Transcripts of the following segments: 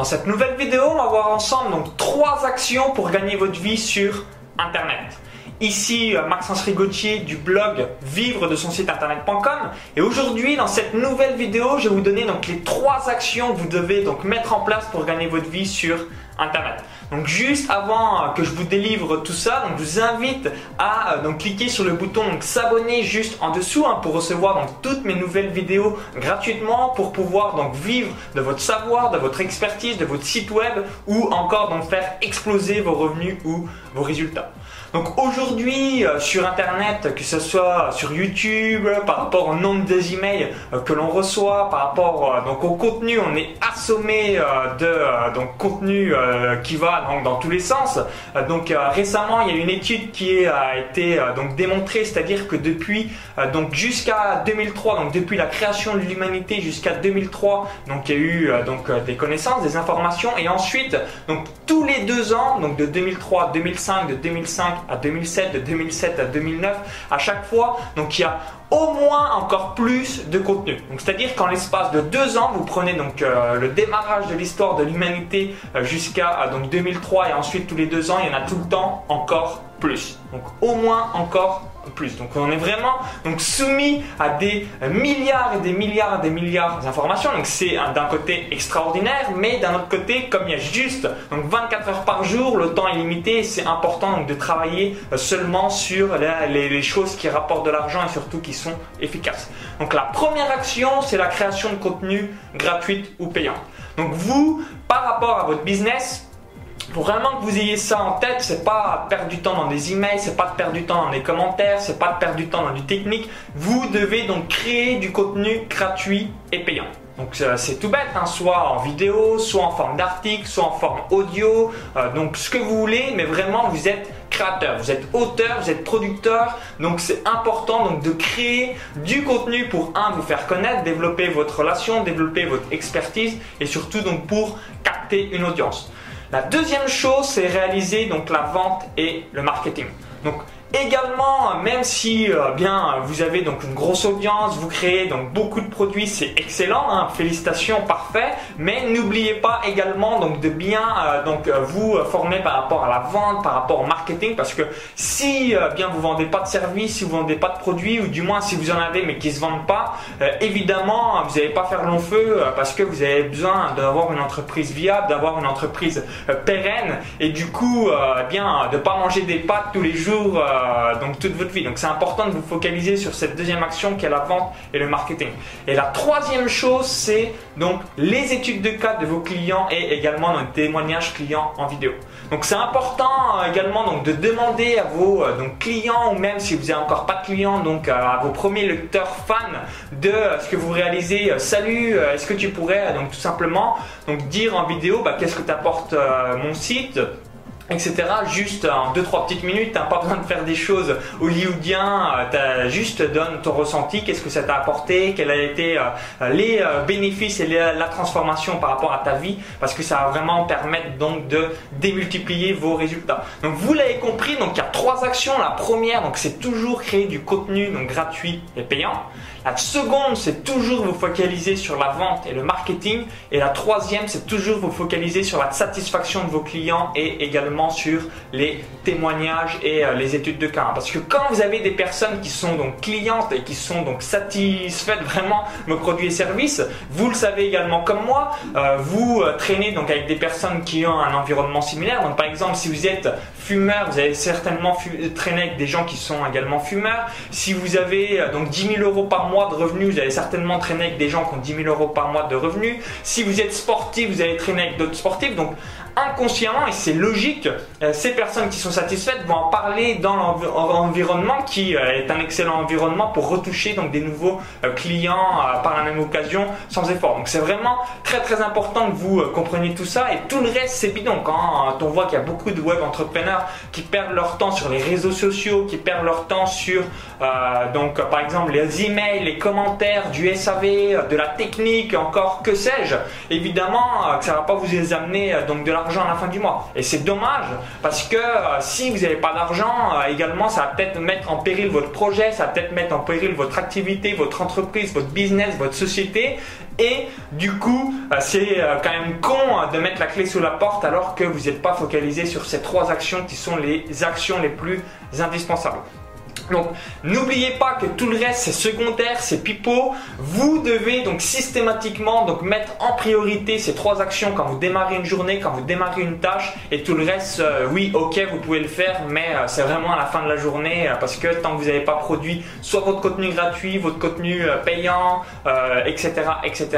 Dans cette nouvelle vidéo, on va voir ensemble donc trois actions pour gagner votre vie sur Internet. Ici euh, Maxence Rigotier du blog vivre de son site internet.com et aujourd'hui dans cette nouvelle vidéo je vais vous donner donc les trois actions que vous devez donc mettre en place pour gagner votre vie sur Internet. Donc juste avant que je vous délivre tout ça, donc je vous invite à euh, donc cliquer sur le bouton s'abonner juste en dessous hein, pour recevoir donc toutes mes nouvelles vidéos gratuitement pour pouvoir donc vivre de votre savoir, de votre expertise, de votre site web ou encore donc faire exploser vos revenus ou vos résultats. Donc aujourd'hui euh, sur internet, que ce soit sur YouTube, par rapport au nombre des emails euh, que l'on reçoit, par rapport euh, donc au contenu, on est assommé de donc contenu qui va donc, dans tous les sens. donc récemment, il y a une étude qui a été donc démontrée, c'est-à-dire que depuis donc jusqu'à 2003, donc depuis la création de l'humanité jusqu'à 2003, donc il y a eu donc des connaissances, des informations et ensuite donc tous les deux ans, donc de 2003 à 2005, de 2005 à 2007, de 2007 à 2009, à chaque fois, donc il y a au moins encore plus de contenu. Donc c'est-à-dire qu'en l'espace de deux ans, vous prenez donc euh, le démarrage de l'histoire de l'humanité euh, jusqu'à euh, donc 2003 et ensuite tous les deux ans, il y en a tout le temps encore plus. Donc au moins encore plus. Donc on est vraiment donc soumis à des milliards et des milliards et des milliards d'informations. Donc c'est d'un côté extraordinaire, mais d'un autre côté, comme il y a juste donc 24 heures par jour, le temps est limité, c'est important de travailler seulement sur les, choses qui rapportent de l'argent et surtout qui sont efficaces. Donc la première action, c'est la création de contenu gratuite ou payant. Donc vous, par rapport à votre business, pour vraiment que vous ayez ça en tête, c'est pas perdre du temps dans des emails, c'est pas perdre du temps dans des commentaires, c'est pas perdre du temps dans du technique. Vous devez donc créer du contenu gratuit et payant. Donc c'est tout bête, hein, soit en vidéo, soit en forme d'article, soit en forme audio, euh, donc ce que vous voulez, mais vraiment vous êtes créateur, vous êtes auteur, vous êtes producteur, donc c'est important donc de créer du contenu pour un vous faire connaître, développer votre relation, développer votre expertise et surtout donc pour capter une audience. La deuxième chose, c'est réaliser donc la vente et le marketing. Également, même si euh, bien vous avez donc une grosse audience, vous créez donc beaucoup de produits, c'est excellent, hein, félicitations, parfait. Mais n'oubliez pas également donc de bien euh, donc euh, vous former par rapport à la vente, par rapport au marketing, parce que si bien vous vendez pas de services, si vous vendez pas de produits, ou du moins si vous en avez mais qui se vendent pas, évidemment vous n'allez pas faire long feu parce que vous avez besoin d'avoir une entreprise viable, d'avoir une entreprise pérenne, et du coup bien de pas manger des pâtes tous les jours euh, donc toute votre vie. Donc c'est important de vous focaliser sur cette deuxième action qui est la vente et le marketing. Et la troisième chose, c'est donc les études de cas de vos clients et également un témoignage client en vidéo. Donc c'est important euh, également donc de demander à vos euh, donc, clients ou même si vous n'avez encore pas de clients, donc à vos premiers lecteurs fans de ce que vous réalisez. Salut, est-ce que tu pourrais donc tout simplement donc dire en vidéo bah, qu'est-ce que t'apporte mon site? Etc. Juste en 2-3 petites minutes, t'as pas besoin de faire des choses hollywoodiens, euh, t'as juste donne ton ressenti, qu'est-ce que ça t'a apporté, quels ont été euh, les euh, bénéfices et la transformation par rapport à ta vie, parce que ça va vraiment permettre donc de démultiplier vos résultats. Donc vous l'avez compris, donc il y a trois actions. La première, donc c'est toujours créer du contenu donc gratuit et payant. La seconde, c'est toujours vous focaliser sur la vente et le marketing. Et la troisième, c'est toujours vous focaliser sur la satisfaction de vos clients et également sur les témoignages et euh, les études de cas. Parce que quand vous avez des personnes qui sont donc clientes et qui sont donc satisfaites vraiment de vos produits et services, vous le savez également comme moi, euh, vous euh, traînez donc avec des personnes qui ont un environnement similaire. Donc par exemple, si vous êtes fumeur, vous allez certainement traîner avec des gens qui sont également fumeurs. Si vous avez donc 10 000 euros par mois de revenus, vous allez certainement traîner avec des gens qui ont 10 000 euros par mois de revenus. Si vous êtes sportif, vous allez traîner avec d'autres sportifs. Donc inconsciemment, et c'est logique, euh, ces personnes qui sont satisfaites vont en parler dans l'environnement qui euh, est un excellent environnement pour retoucher donc des nouveaux euh, clients par la même occasion sans effort. Donc c'est vraiment très très important que vous compreniez tout ça et tout le reste c'est bidon. Quand on voit qu'il y a beaucoup de web entrepreneurs qui perdent leur temps sur les réseaux sociaux, qui perdent leur temps sur donc par exemple les emails, les commentaires, du SAV, de la technique, encore que sais-je, évidemment que ça va pas vous amener donc de la à la fin du mois. Et c'est dommage parce que euh, si vous n'avez pas d'argent, euh, également, ça va peut-être mettre en péril votre projet, ça va peut-être mettre en péril votre activité, votre entreprise, votre business, votre société. Et du coup, euh, c'est quand même con de mettre la clé sous la porte alors que vous n'êtes pas focalisé sur ces trois actions qui sont les actions les plus indispensables. Donc n'oubliez pas que tout le reste c'est secondaire, c'est pipeau. Vous devez donc systématiquement mettre en priorité ces trois actions quand vous démarrez une journée, quand vous démarrez une tâche et tout le reste, euh, oui ok vous pouvez le faire mais euh, c'est vraiment à la fin de la journée euh, parce que tant que vous n'avez pas produit soit votre contenu gratuit, votre contenu payant, etc., etc.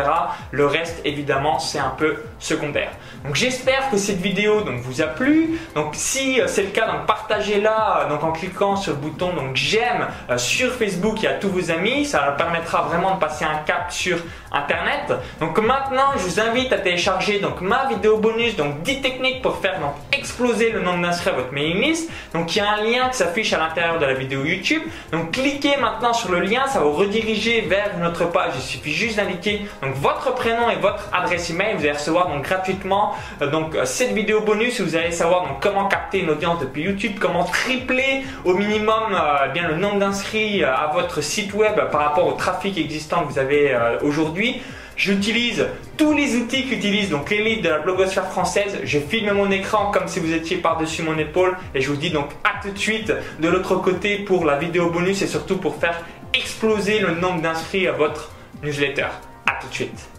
Le reste évidemment c'est un peu secondaire. Donc j'espère que cette vidéo vous a plu. Donc si c'est le cas partagez-la en cliquant sur le bouton j'aime euh, sur Facebook et à tous vos amis. Ça permettra vraiment de passer un cap sur Internet. Donc maintenant, je vous invite à télécharger donc ma vidéo bonus, donc 10 techniques pour faire donc exploser le nombre d'inscrits à votre mailing list. Donc il y a un lien qui s'affiche à l'intérieur de la vidéo YouTube. Donc cliquez maintenant sur le lien, ça vous rediriger vers notre page. Il suffit juste d'indiquer donc votre prénom et votre adresse email. Vous allez recevoir donc gratuitement euh, donc euh, cette vidéo bonus où vous allez savoir donc comment capter une audience depuis YouTube, comment tripler au minimum bien le nombre d'inscrits euh, à votre site web par rapport au trafic existant que vous avez euh, aujourd'hui. J'utilise tous les outils qu'utilise donc l'élite de la blogosphère française. Je filme mon écran comme si vous étiez par-dessus mon épaule et je vous dis donc à tout de suite de l'autre côté pour la vidéo bonus et surtout pour faire exploser le nombre d'inscrits à votre newsletter. À tout de suite.